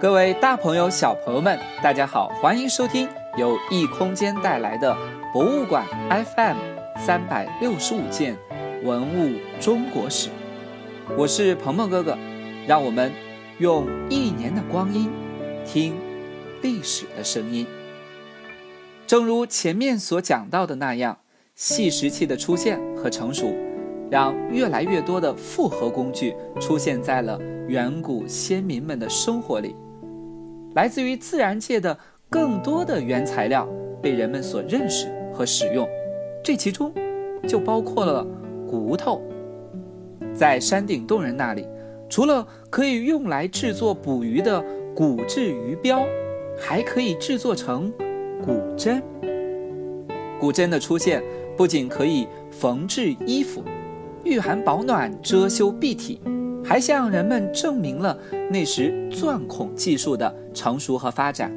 各位大朋友、小朋友们，大家好，欢迎收听由异空间带来的博物馆 FM 三百六十五件文物中国史。我是鹏鹏哥哥，让我们用一年的光阴听历史的声音。正如前面所讲到的那样，细石器的出现和成熟，让越来越多的复合工具出现在了远古先民们的生活里。来自于自然界的更多的原材料被人们所认识和使用，这其中就包括了骨头。在山顶洞人那里，除了可以用来制作捕鱼的骨质鱼标，还可以制作成骨针。骨针的出现不仅可以缝制衣服、御寒保暖、遮羞蔽体。还向人们证明了那时钻孔技术的成熟和发展。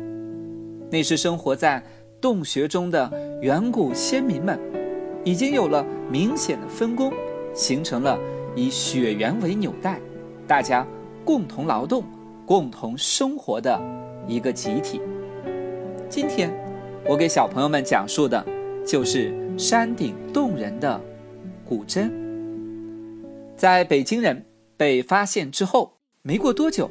那时生活在洞穴中的远古先民们，已经有了明显的分工，形成了以血缘为纽带，大家共同劳动、共同生活的一个集体。今天，我给小朋友们讲述的，就是山顶洞人的古针。在北京人。被发现之后，没过多久，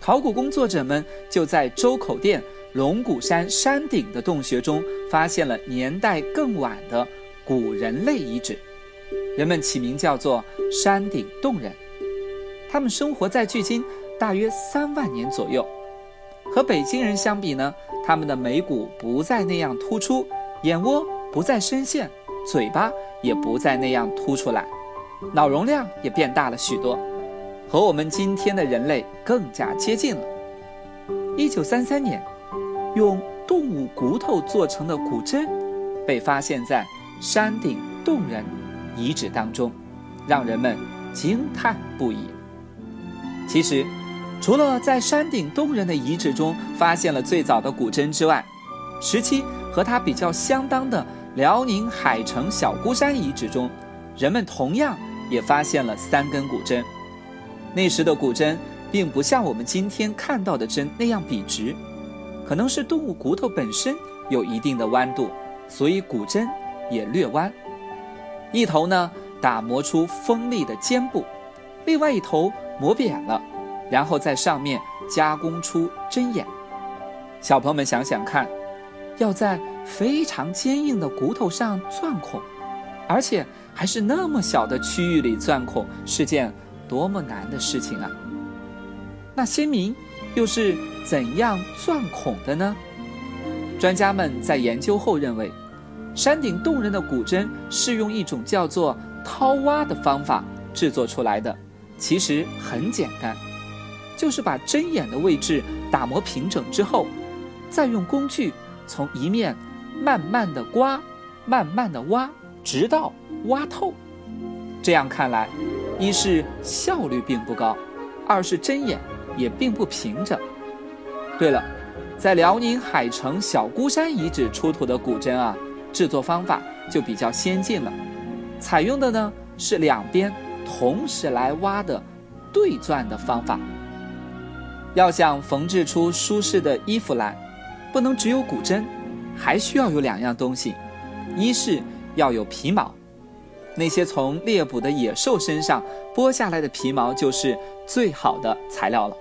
考古工作者们就在周口店龙骨山山顶的洞穴中发现了年代更晚的古人类遗址，人们起名叫做山顶洞人。他们生活在距今大约三万年左右，和北京人相比呢，他们的眉骨不再那样突出，眼窝不再深陷，嘴巴也不再那样凸出来，脑容量也变大了许多。和我们今天的人类更加接近了。一九三三年，用动物骨头做成的骨针被发现在山顶洞人遗址当中，让人们惊叹不已。其实，除了在山顶洞人的遗址中发现了最早的骨针之外，时期和它比较相当的辽宁海城小孤山遗址中，人们同样也发现了三根骨针。那时的骨针并不像我们今天看到的针那样笔直，可能是动物骨头本身有一定的弯度，所以骨针也略弯。一头呢打磨出锋利的尖部，另外一头磨扁了，然后在上面加工出针眼。小朋友们想想看，要在非常坚硬的骨头上钻孔，而且还是那么小的区域里钻孔，是件。多么难的事情啊！那先民又是怎样钻孔的呢？专家们在研究后认为，山顶洞人的骨针是用一种叫做掏挖的方法制作出来的。其实很简单，就是把针眼的位置打磨平整之后，再用工具从一面慢慢的刮，慢慢的挖，直到挖透。这样看来。一是效率并不高，二是针眼也并不平整。对了，在辽宁海城小孤山遗址出土的骨针啊，制作方法就比较先进了，采用的呢是两边同时来挖的对钻的方法。要想缝制出舒适的衣服来，不能只有骨针，还需要有两样东西，一是要有皮毛。那些从猎捕的野兽身上剥下来的皮毛就是最好的材料了。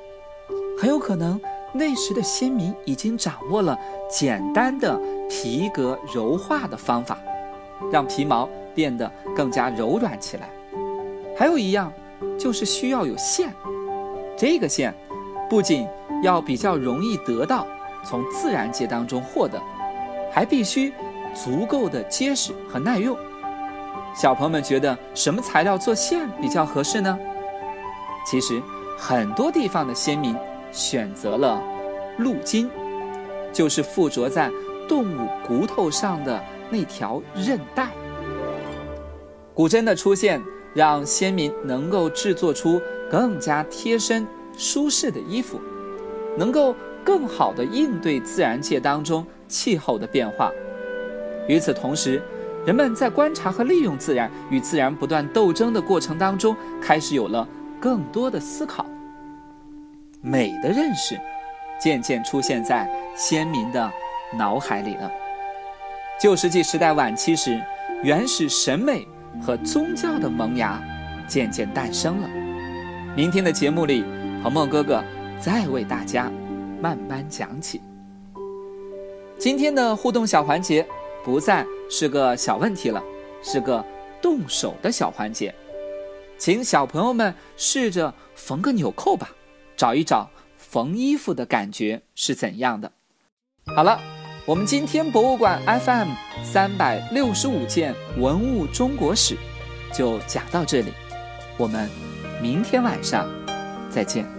很有可能那时的先民已经掌握了简单的皮革柔化的方法，让皮毛变得更加柔软起来。还有一样，就是需要有线。这个线不仅要比较容易得到，从自然界当中获得，还必须足够的结实和耐用。小朋友们觉得什么材料做线比较合适呢？其实，很多地方的先民选择了鹿筋，就是附着在动物骨头上的那条韧带。骨针的出现，让先民能够制作出更加贴身、舒适的衣服，能够更好的应对自然界当中气候的变化。与此同时，人们在观察和利用自然与自然不断斗争的过程当中，开始有了更多的思考。美的认识，渐渐出现在先民的脑海里了。旧石器时代晚期时，原始审美和宗教的萌芽渐渐诞生了。明天的节目里，鹏鹏哥哥再为大家慢慢讲起。今天的互动小环节不再是个小问题了，是个动手的小环节，请小朋友们试着缝个纽扣吧，找一找缝衣服的感觉是怎样的。好了。我们今天博物馆 FM 三百六十五件文物中国史就讲到这里，我们明天晚上再见。